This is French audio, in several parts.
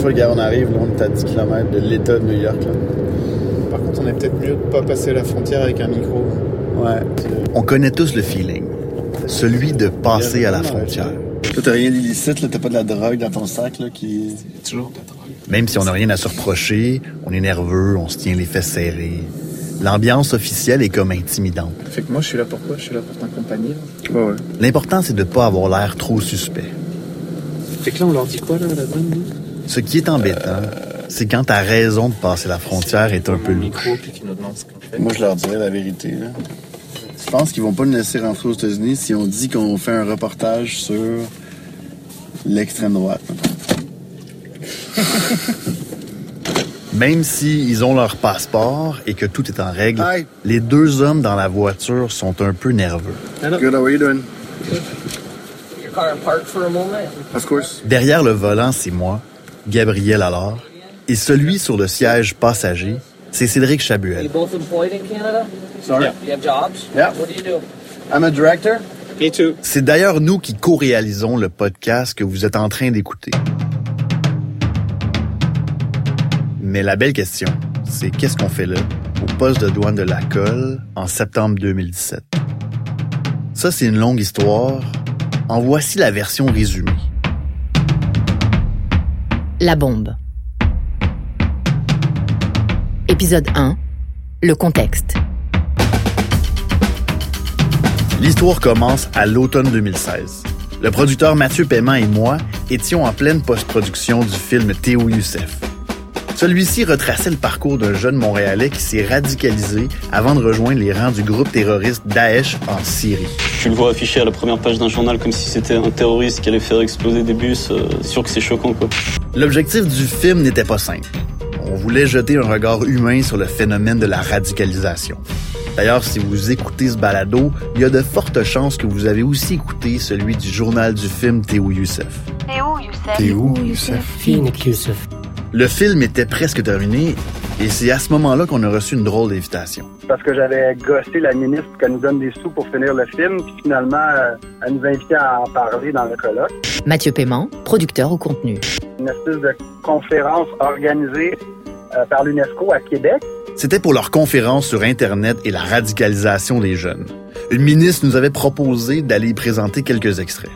Tu vois, gars, on arrive, là, on est à 10 km de l'État de New York. Là. Par contre, on est peut-être mieux de pas passer la frontière avec un micro. Ouais. On connaît tous le feeling. Celui de passer à la frontière. Toi, t'as rien d'illicite, là, t'as pas de la drogue dans ton sac, là, qui... Toujours de la drogue. Même si on n'a rien à se reprocher, on est nerveux, on se tient les fesses serrées. L'ambiance officielle est comme intimidante. Fait que moi, je suis là pour quoi Je suis là pour t'accompagner. Ouais, ouais. L'important, c'est de pas avoir l'air trop suspect. Fait que là, on leur dit quoi, là, la douane Ce qui est embêtant, c'est quand ta raison de passer la frontière est un peu louche. Moi, je leur dirais la vérité, là. Je pense qu'ils vont pas nous laisser rentrer aux États-Unis si on dit qu'on fait un reportage sur l'extrême droite. Même s'ils ont leur passeport et que tout est en règle, Hi. les deux hommes dans la voiture sont un peu nerveux. Good, how are you doing? your car parked for a moment? Of course. Derrière le volant, c'est moi, Gabriel Allard, et celui sur le siège passager, c'est Cédric you Chabuel. both employed in Canada? Sorry? You have jobs? Yeah. What do you do? I'm a director. Me too. C'est d'ailleurs nous qui co-réalisons le podcast que vous êtes en train d'écouter. Mais la belle question, c'est qu'est-ce qu'on fait là, au poste de douane de la Colle, en septembre 2017? Ça, c'est une longue histoire. En voici la version résumée. La bombe. Épisode 1. Le contexte. L'histoire commence à l'automne 2016. Le producteur Mathieu Paiement et moi étions en pleine post-production du film Théo Youssef. Celui-ci retraçait le parcours d'un jeune Montréalais qui s'est radicalisé avant de rejoindre les rangs du groupe terroriste Daesh en Syrie. Tu le vois affiché à la première page d'un journal comme si c'était un terroriste qui allait faire exploser des bus. euh, sûr que c'est choquant, quoi. L'objectif du film n'était pas simple. On voulait jeter un regard humain sur le phénomène de la radicalisation. D'ailleurs, si vous écoutez ce balado, il y a de fortes chances que vous avez aussi écouté celui du journal du film Théo Youssef. Théo, Youssef. Phoenix Yusuf. Le film était presque terminé et c'est à ce moment-là qu'on a reçu une drôle d'invitation. parce que j'avais gossé la ministre qu'elle nous donne des sous pour finir le film, puis finalement, euh, elle nous invitait à en parler dans le colloque. Mathieu Paiement, producteur au contenu. Une espèce de conférence organisée euh, par l'UNESCO à Québec. C'était pour leur conférence sur Internet et la radicalisation des jeunes. Une ministre nous avait proposé d'aller y présenter quelques extraits.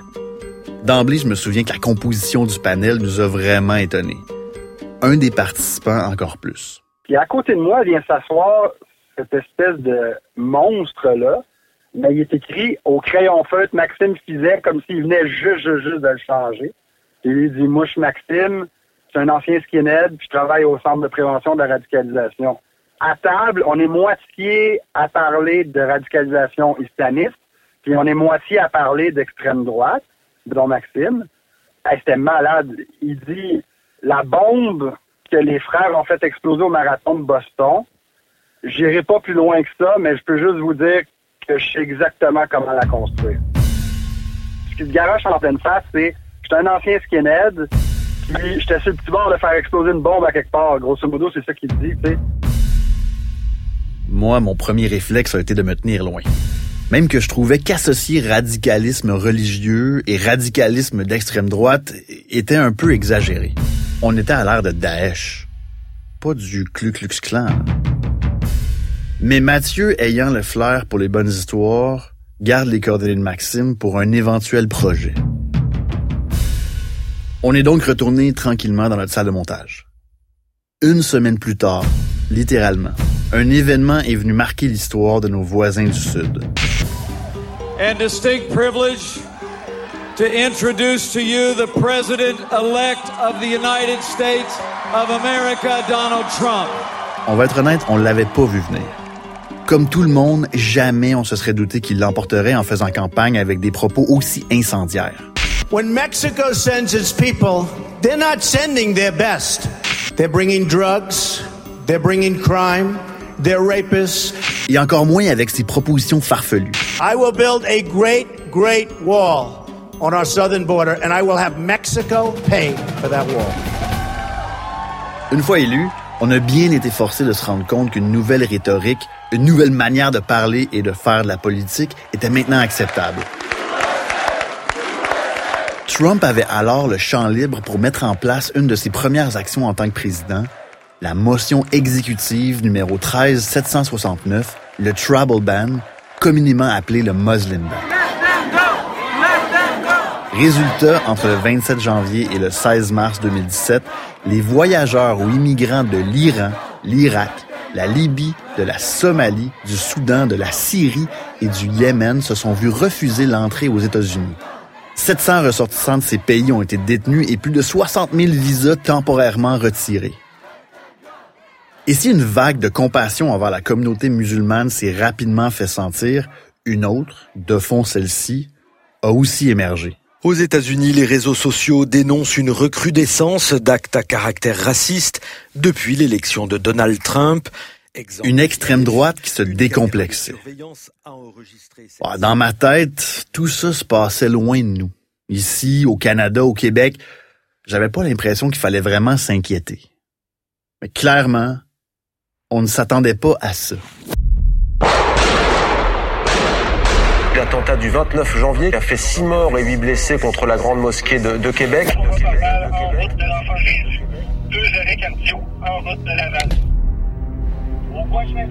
D'emblée, je me souviens que la composition du panel nous a vraiment étonnés. Un des participants encore plus. Puis à côté de moi vient s'asseoir cette espèce de monstre-là, mais il est écrit au crayon feutre Maxime Fizet comme s'il venait juste, juste, juste de le changer. Et il dit, moi, je suis Maxime, je suis un ancien skinhead, puis je travaille au Centre de prévention de la radicalisation. À table, on est moitié à parler de radicalisation islamiste, puis on est moitié à parler d'extrême droite, dont Maxime. Hey, C'était malade. Il dit, la bombe que les frères ont fait exploser au marathon de Boston, j'irai pas plus loin que ça, mais je peux juste vous dire que je sais exactement comment la construire. Ce qui se garoche en pleine face, c'est j'étais un ancien skinhead, puis j'étais sur le petit bord de faire exploser une bombe à quelque part. Grosso modo, c'est ça qu'il dit, tu sais. Moi, mon premier réflexe a été de me tenir loin. Même que je trouvais qu'associer radicalisme religieux et radicalisme d'extrême droite était un peu exagéré. On était à l'ère de Daesh, pas du Ku Klux Klan. Mais Mathieu, ayant le flair pour les bonnes histoires, garde les coordonnées de Maxime pour un éventuel projet. On est donc retourné tranquillement dans notre salle de montage. Une semaine plus tard, littéralement, un événement est venu marquer l'histoire de nos voisins du Sud. To introduce to you the President elect of the United States of America, Donald Trump. On va être honnête, on l'avait pas vu venir. Comme tout le monde, jamais on se serait douté qu'il l'emporterait en faisant campagne avec des propos aussi incendiaires. When Mexico sends its people, they're not sending their best. They're bringing drugs, they're bringing crime, they're rapists. Et encore moins avec ses propositions farfelues. I will build a great, great wall on our southern border, and I will have Mexico pay for that wall. Une fois élu, on a bien été forcé de se rendre compte qu'une nouvelle rhétorique, une nouvelle manière de parler et de faire de la politique était maintenant acceptable. Trump avait alors le champ libre pour mettre en place une de ses premières actions en tant que président, la motion exécutive numéro 13769, le Travel Ban, communément appelé le Muslim Ban. Résultat, entre le 27 janvier et le 16 mars 2017, les voyageurs ou immigrants de l'Iran, l'Irak, la Libye, de la Somalie, du Soudan, de la Syrie et du Yémen se sont vus refuser l'entrée aux États-Unis. 700 ressortissants de ces pays ont été détenus et plus de 60 000 visas temporairement retirés. Et si une vague de compassion envers la communauté musulmane s'est rapidement fait sentir, une autre, de fond celle-ci, a aussi émergé. Aux États-Unis, les réseaux sociaux dénoncent une recrudescence d'actes à caractère raciste depuis l'élection de Donald Trump. Une extrême droite qui se décomplexait. Dans ma tête, tout ça se passait loin de nous. Ici, au Canada, au Québec, j'avais pas l'impression qu'il fallait vraiment s'inquiéter. Mais clairement, on ne s'attendait pas à ça. L'attentat du 29 janvier a fait 6 morts et 8 blessés contre la grande mosquée de, de Québec.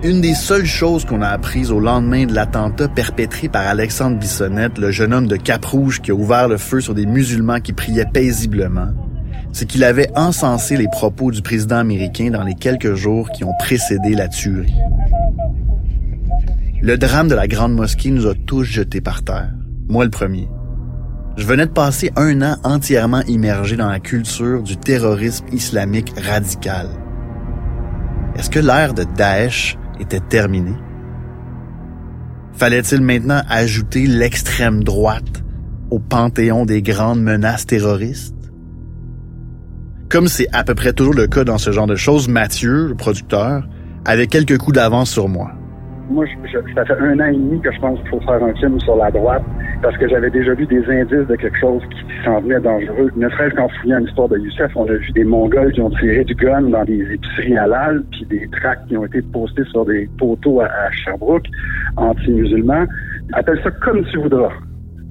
Une des seules choses qu'on a apprises au lendemain de l'attentat perpétré par Alexandre Bissonnette, le jeune homme de Cap-Rouge qui a ouvert le feu sur des musulmans qui priaient paisiblement, c'est qu'il avait encensé les propos du président américain dans les quelques jours qui ont précédé la tuerie. Le drame de la Grande Mosquée nous a tous jetés par terre. Moi le premier. Je venais de passer un an entièrement immergé dans la culture du terrorisme islamique radical. Est-ce que l'ère de Daesh était terminée? Fallait-il maintenant ajouter l'extrême droite au panthéon des grandes menaces terroristes? Comme c'est à peu près toujours le cas dans ce genre de choses, Mathieu, le producteur, avait quelques coups d'avance sur moi. Moi, ça fait un an et demi que je pense qu'il faut faire un film sur la droite parce que j'avais déjà vu des indices de quelque chose qui s'en venait dangereux. Ne serait-ce qu'en fouillant l'histoire de Youssef, on a vu des Mongols qui ont tiré du gun dans des épiceries halal, puis des tracts qui ont été postés sur des poteaux à, Sherbrooke, anti-musulmans. Appelle ça comme tu voudras.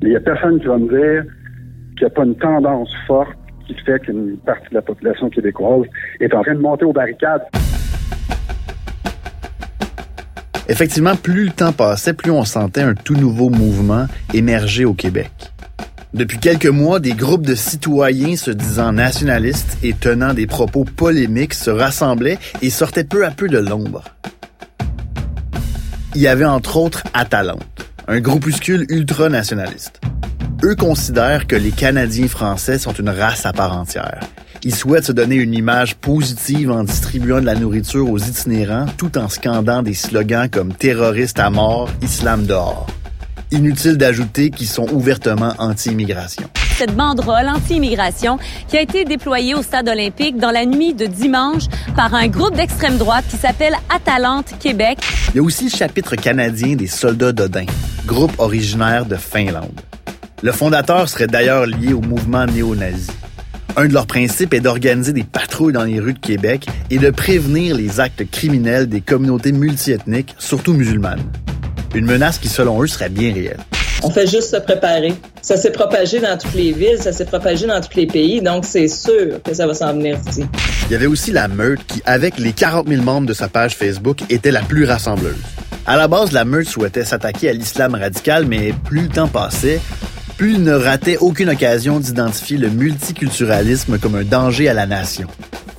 Il y a personne qui va me dire qu'il n'y a pas une tendance forte qui fait qu'une partie de la population québécoise est en train de monter aux barricades. Effectivement, plus le temps passait, plus on sentait un tout nouveau mouvement émerger au Québec. Depuis quelques mois, des groupes de citoyens se disant nationalistes et tenant des propos polémiques se rassemblaient et sortaient peu à peu de l'ombre. Il y avait entre autres Atalante, un groupuscule ultranationaliste. Eux considèrent que les Canadiens français sont une race à part entière ils souhaitent se donner une image positive en distribuant de la nourriture aux itinérants tout en scandant des slogans comme terroriste à mort, islam dehors. Inutile d'ajouter qu'ils sont ouvertement anti-immigration. Cette banderole anti-immigration qui a été déployée au stade olympique dans la nuit de dimanche par un groupe d'extrême droite qui s'appelle Atalante Québec. Il y a aussi le chapitre canadien des soldats d'Odin, groupe originaire de Finlande. Le fondateur serait d'ailleurs lié au mouvement néo-nazi. Un de leurs principes est d'organiser des patrouilles dans les rues de Québec et de prévenir les actes criminels des communautés multiethniques, surtout musulmanes. Une menace qui, selon eux, serait bien réelle. On fait juste se préparer. Ça s'est propagé dans toutes les villes, ça s'est propagé dans tous les pays, donc c'est sûr que ça va s'en venir ici. Il y avait aussi la meute qui, avec les 40 000 membres de sa page Facebook, était la plus rassembleuse. À la base, la meute souhaitait s'attaquer à l'islam radical, mais plus le temps passait, il ne ratait aucune occasion d'identifier le multiculturalisme comme un danger à la nation.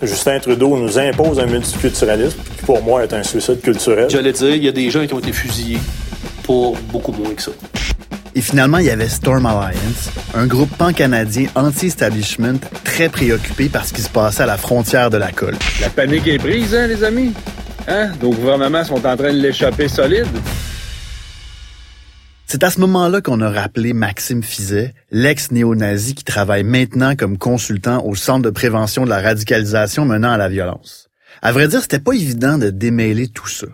Justin Trudeau nous impose un multiculturalisme qui pour moi est un suicide culturel. J'allais dire, il y a des gens qui ont été fusillés pour beaucoup moins que ça. Et finalement, il y avait Storm Alliance, un groupe pan-canadien anti-establishment très préoccupé par ce qui se passait à la frontière de la colle. La panique est prise, hein, les amis? Hein? Nos gouvernements sont en train de l'échapper solide. C'est à ce moment-là qu'on a rappelé Maxime Fizet, l'ex-néo-nazi qui travaille maintenant comme consultant au Centre de prévention de la radicalisation menant à la violence. À vrai dire, c'était pas évident de démêler tout ça.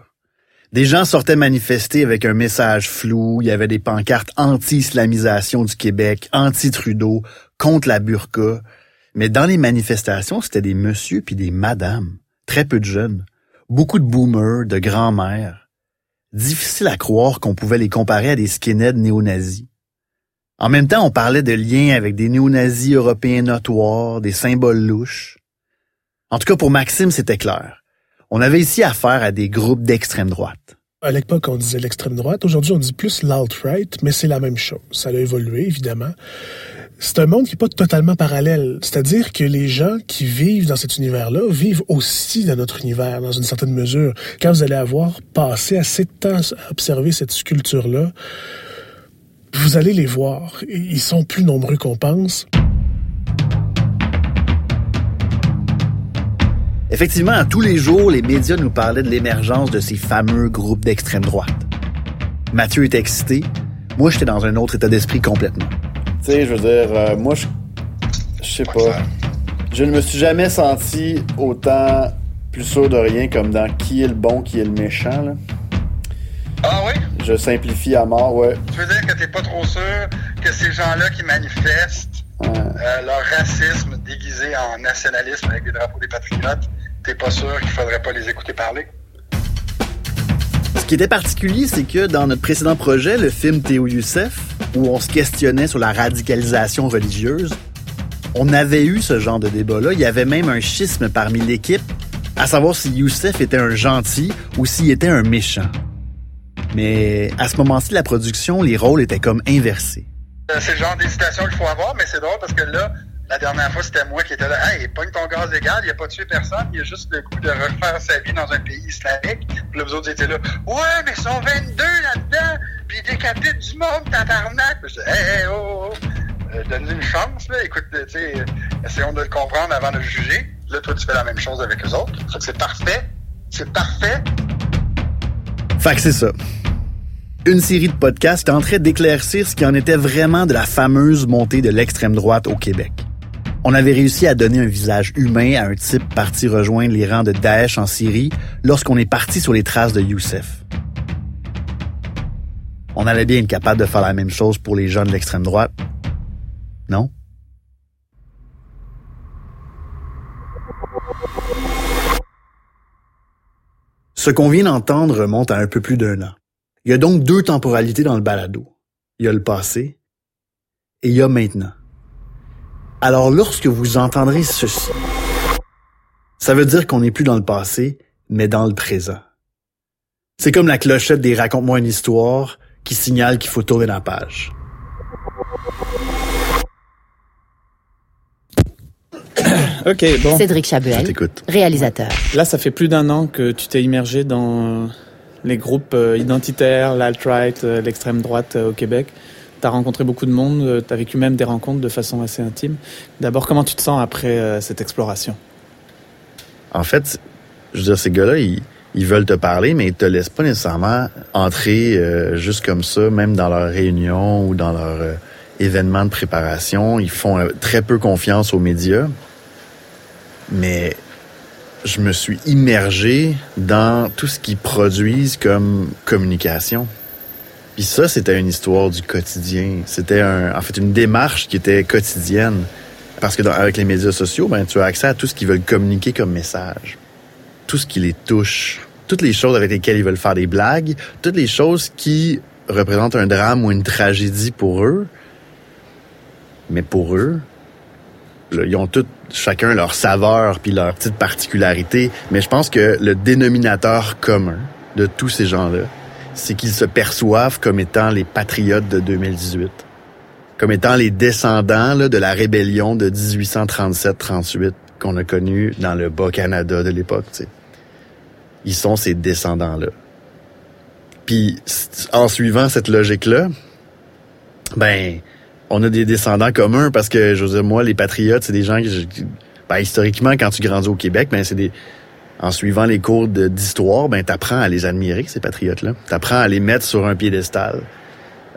Des gens sortaient manifester avec un message flou, il y avait des pancartes anti-islamisation du Québec, anti-Trudeau, contre la burqa. Mais dans les manifestations, c'était des messieurs puis des madames, très peu de jeunes, beaucoup de boomers, de grands-mères difficile à croire qu'on pouvait les comparer à des skinheads néo-nazis. En même temps, on parlait de liens avec des néo-nazis européens notoires, des symboles louches. En tout cas, pour Maxime, c'était clair. On avait ici affaire à des groupes d'extrême droite. À l'époque, on disait l'extrême droite. Aujourd'hui, on dit plus l'alt-right, mais c'est la même chose. Ça a évolué, évidemment. C'est un monde qui n'est pas totalement parallèle. C'est-à-dire que les gens qui vivent dans cet univers-là vivent aussi dans notre univers, dans une certaine mesure. Quand vous allez avoir passé assez de temps à observer cette sculpture-là, vous allez les voir. Ils sont plus nombreux qu'on pense. Effectivement, tous les jours, les médias nous parlaient de l'émergence de ces fameux groupes d'extrême droite. Mathieu était excité. Moi, j'étais dans un autre état d'esprit complètement. Tu sais, je veux dire, euh, moi, je. Je sais pas. Je ne me suis jamais senti autant plus sûr de rien comme dans qui est le bon, qui est le méchant, là. Ah oui? Je simplifie à mort, ouais. Tu veux dire que t'es pas trop sûr que ces gens-là qui manifestent euh, leur racisme déguisé en nationalisme avec des drapeaux des patriotes, t'es pas sûr qu'il faudrait pas les écouter parler? Ce qui était particulier, c'est que dans notre précédent projet, le film Théo Youssef, où on se questionnait sur la radicalisation religieuse, on avait eu ce genre de débat-là. Il y avait même un schisme parmi l'équipe, à savoir si Youssef était un gentil ou s'il était un méchant. Mais à ce moment-ci la production, les rôles étaient comme inversés. Euh, c'est le genre d'hésitation qu'il faut avoir, mais c'est drôle parce que là, la dernière fois, c'était moi qui étais là. Hey, pogne ton gaz égal, il a pas tué personne, il a juste le goût de refaire sa vie dans un pays islamique. Puis là, vous autres étaient là. Ouais, mais ils sont 22 là-dedans, puis ils décapitent du monde, tabarnak. Puis je dis, hey, hey, oh, oh. Euh, donne-lui une chance, là. Écoute, tu sais, euh, essayons de le comprendre avant de le juger. Là, toi, tu fais la même chose avec les autres. C'est parfait. C'est parfait. Fait que c'est ça. Une série de podcasts tenterait d'éclaircir ce qui en était vraiment de la fameuse montée de l'extrême droite au Québec. On avait réussi à donner un visage humain à un type parti rejoindre les rangs de Daesh en Syrie lorsqu'on est parti sur les traces de Youssef. On allait bien être capable de faire la même chose pour les gens de l'extrême droite. Non? Ce qu'on vient d'entendre remonte à un peu plus d'un an. Il y a donc deux temporalités dans le balado. Il y a le passé et il y a maintenant. Alors lorsque vous entendrez ceci, ça veut dire qu'on n'est plus dans le passé, mais dans le présent. C'est comme la clochette des Raconte-moi une histoire qui signale qu'il faut tourner la page. OK, bon. Cédric Chabuel, réalisateur. Là, ça fait plus d'un an que tu t'es immergé dans les groupes euh, identitaires, l'alt-right, euh, l'extrême droite euh, au Québec. Tu as rencontré beaucoup de monde, tu as vécu même des rencontres de façon assez intime. D'abord, comment tu te sens après cette exploration? En fait, je veux dire, ces gars-là, ils, veulent te parler, mais ils te laissent pas nécessairement entrer juste comme ça, même dans leurs réunions ou dans leurs événements de préparation. Ils font très peu confiance aux médias. Mais je me suis immergé dans tout ce qu'ils produisent comme communication. Puis ça, c'était une histoire du quotidien. C'était en fait une démarche qui était quotidienne. Parce que avec les médias sociaux, ben, tu as accès à tout ce qu'ils veulent communiquer comme message. Tout ce qui les touche. Toutes les choses avec lesquelles ils veulent faire des blagues. Toutes les choses qui représentent un drame ou une tragédie pour eux. Mais pour eux, ils ont tous chacun leur saveur puis leur petite particularité, mais je pense que le dénominateur commun de tous ces gens-là, c'est qu'ils se perçoivent comme étant les patriotes de 2018, comme étant les descendants là, de la rébellion de 1837-38 qu'on a connue dans le Bas-Canada de l'époque. Ils sont ces descendants-là. Puis en suivant cette logique-là, ben on a des descendants communs parce que, je dire, moi, les patriotes, c'est des gens que, ben, historiquement, quand tu grandis au Québec, ben, c'est des, en suivant les cours d'histoire, ben, t'apprends à les admirer, ces patriotes-là. T'apprends à les mettre sur un piédestal.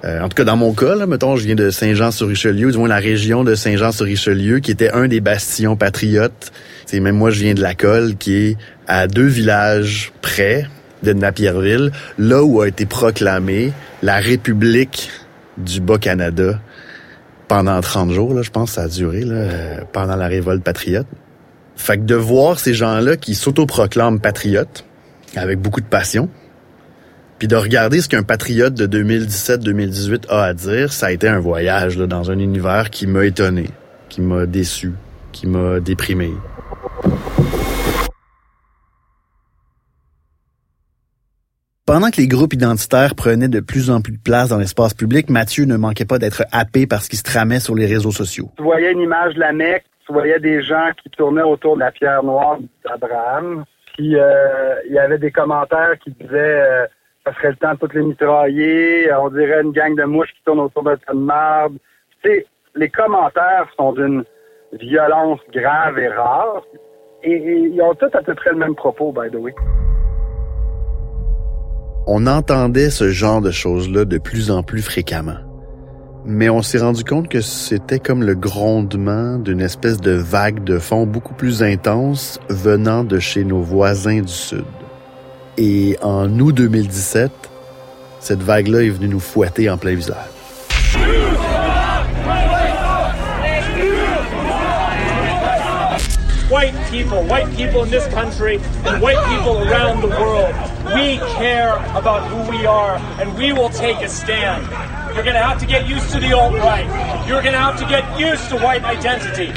Euh, en tout cas, dans mon cas, là, mettons, je viens de Saint-Jean-sur-Richelieu, du moins la région de Saint-Jean-sur-Richelieu, qui était un des bastions patriotes. C'est même moi, je viens de la Colle, qui est à deux villages près de Napierville, là où a été proclamée la République du Bas-Canada pendant 30 jours, là, je pense que ça a duré, euh, pendant la révolte patriote. Fait que de voir ces gens-là qui s'autoproclament patriotes, avec beaucoup de passion, Puis de regarder ce qu'un patriote de 2017-2018 a à dire, ça a été un voyage dans un univers qui m'a étonné, qui m'a déçu, qui m'a déprimé. Pendant que les groupes identitaires prenaient de plus en plus de place dans l'espace public, Mathieu ne manquait pas d'être happé par ce qui se tramait sur les réseaux sociaux. Tu voyais une image de la Mecque, tu voyais des gens qui tournaient autour de la pierre noire d'Abraham, puis euh, il y avait des commentaires qui disaient euh, ça serait le temps de toutes les mitrailler, on dirait une gang de mouches qui tournent autour d'un tas de. Tu sais, les commentaires sont d'une violence grave et rare, et ils ont tous à peu près le même propos, by the way. On entendait ce genre de choses-là de plus en plus fréquemment. Mais on s'est rendu compte que c'était comme le grondement d'une espèce de vague de fond beaucoup plus intense venant de chez nos voisins du Sud. Et en août 2017, cette vague-là est venue nous fouetter en plein visage. White people, white people in this country, and white people around the world. We care about who we are, and we will take a stand. You're going to have to get used to the alt right. You're going to have to get used to white identity.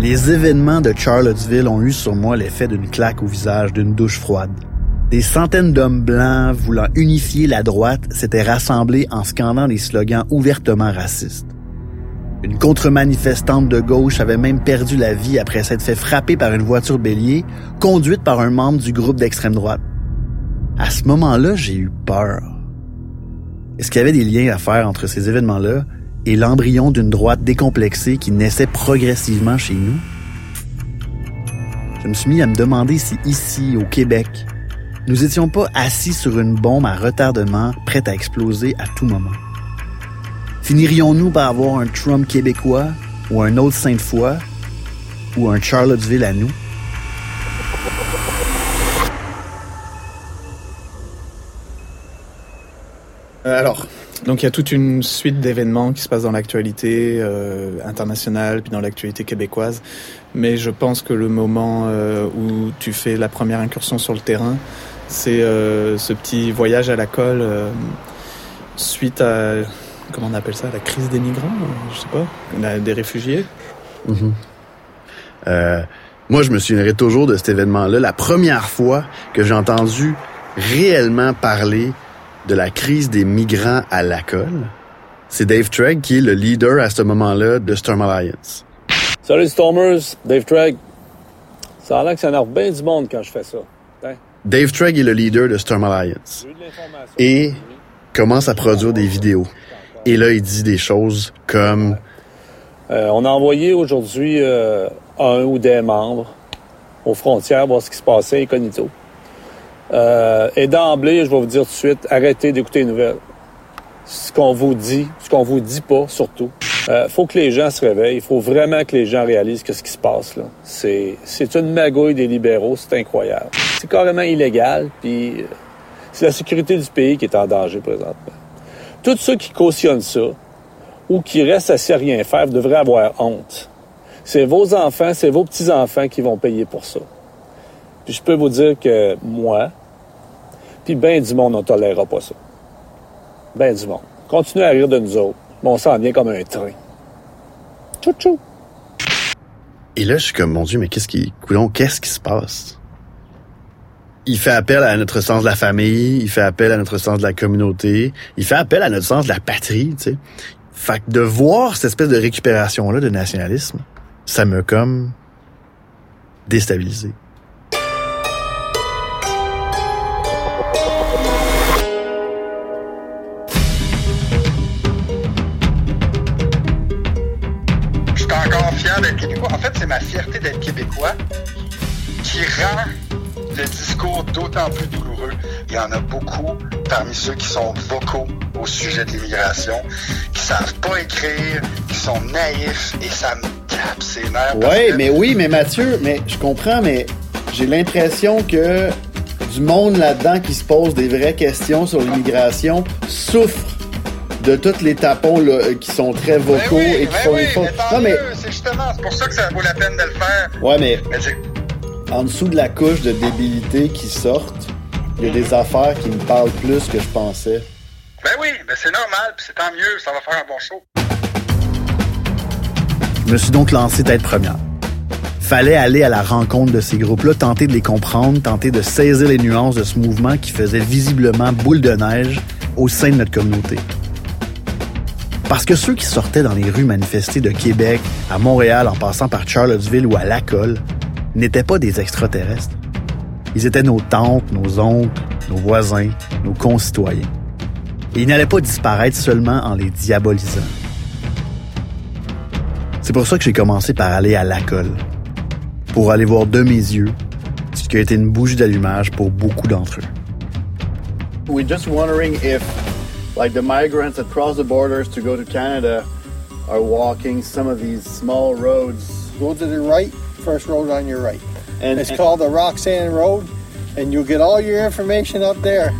Les événements de Charlottesville ont eu sur moi l'effet d'une claque au visage, d'une douche froide. Des centaines d'hommes blancs voulant unifier la droite s'étaient rassemblés en scandant des slogans ouvertement racistes. Une contre-manifestante de gauche avait même perdu la vie après s'être fait frapper par une voiture bélier conduite par un membre du groupe d'extrême droite. À ce moment-là, j'ai eu peur. Est-ce qu'il y avait des liens à faire entre ces événements-là? Et l'embryon d'une droite décomplexée qui naissait progressivement chez nous? Je me suis mis à me demander si ici, au Québec, nous étions pas assis sur une bombe à retardement prête à exploser à tout moment. Finirions-nous par avoir un Trump québécois ou un autre Sainte-Foy ou un Charlottesville à nous? Euh, alors, donc il y a toute une suite d'événements qui se passent dans l'actualité euh, internationale puis dans l'actualité québécoise, mais je pense que le moment euh, où tu fais la première incursion sur le terrain, c'est euh, ce petit voyage à la colle euh, suite à comment on appelle ça, la crise des migrants, je sais pas, des réfugiés. Euh, moi, je me souviendrai toujours de cet événement-là. La première fois que j'ai entendu réellement parler de la crise des migrants à la colle, c'est Dave Tregg qui est le leader à ce moment-là de Storm Alliance. Salut Stormers, Dave Tragg. Ça a l'air que ça énerve bien du monde quand je fais ça. Hein? Dave Tregg est le leader de Storm Alliance et commence à produire des vidéos. Et là, il dit des choses comme Euh, on a envoyé aujourd'hui euh, un ou des membres aux frontières voir ce qui se passait incognito. Euh, et d'emblée, je vais vous dire tout de suite, arrêtez d'écouter les nouvelles. Ce qu'on vous dit, ce qu'on vous dit pas surtout. Euh, faut que les gens se réveillent. Il faut vraiment que les gens réalisent que ce qui se passe là, c'est c'est une magouille des libéraux, c'est incroyable. C'est carrément illégal, puis euh, c'est la sécurité du pays qui est en danger présentement. Tous ceux qui cautionnent ça, ou qui restent assis à rien faire devraient avoir honte. C'est vos enfants, c'est vos petits-enfants qui vont payer pour ça. Puis je peux vous dire que moi, puis ben du monde, on tolérera pas ça. Ben du monde. Continuez à rire de nous autres, mais on s'en vient comme un train. Tchou tchou. Et là, je suis comme, mon Dieu, mais qu'est-ce qui, coudonc, qu'est-ce qui se passe? Il fait appel à notre sens de la famille, il fait appel à notre sens de la communauté, il fait appel à notre sens de la patrie, tu sais. Fait que de voir cette espèce de récupération-là de nationalisme, ça me comme déstabilisé. Ceux qui sont vocaux au sujet de l'immigration, qui savent pas écrire, qui sont naïfs, et ça me tape ses nerfs. Ouais, que- mais oui, mais Mathieu, mais je comprends, mais j'ai l'impression que du monde là-dedans qui se pose des vraies questions sur l'immigration souffre de tous les tapons là, euh, qui sont très Ben vocaux oui, et qui ben font oui, fautes. mais Non, c'est justement, c'est pour ça que ça vaut la peine de le faire. ouais, mais en dessous de la couche de débilité qui sortent, il y a des affaires qui me parlent plus que je pensais. ben oui, ben c'est normal, puis c'est tant mieux, ça va faire un bon show. Je me suis donc lancé tête première. Fallait aller à la rencontre de ces groupes-là, tenter de les comprendre, tenter de saisir les nuances de ce mouvement qui faisait visiblement boule de neige au sein de notre communauté. Parce que ceux qui sortaient dans les rues manifester de Québec à Montréal en passant par Charlottesville ou à Lacolle n'étaient pas des extraterrestres. Ils étaient nos tantes, nos oncles, nos voisins, nos concitoyens. Et ils n'allaient pas disparaître seulement en les diabolisant. C'est pour ça que j'ai commencé par aller à Lacolle, pour aller voir de mes yeux ce qui a été une bougie d'allumage pour beaucoup d'entre eux. We're just wondering if, like, the migrants that cross the borders to go to Canada are walking some of these small roads. Go to the right, first road on your right. And- it's and- called the Roxanne Road, and you'll get all your information up there.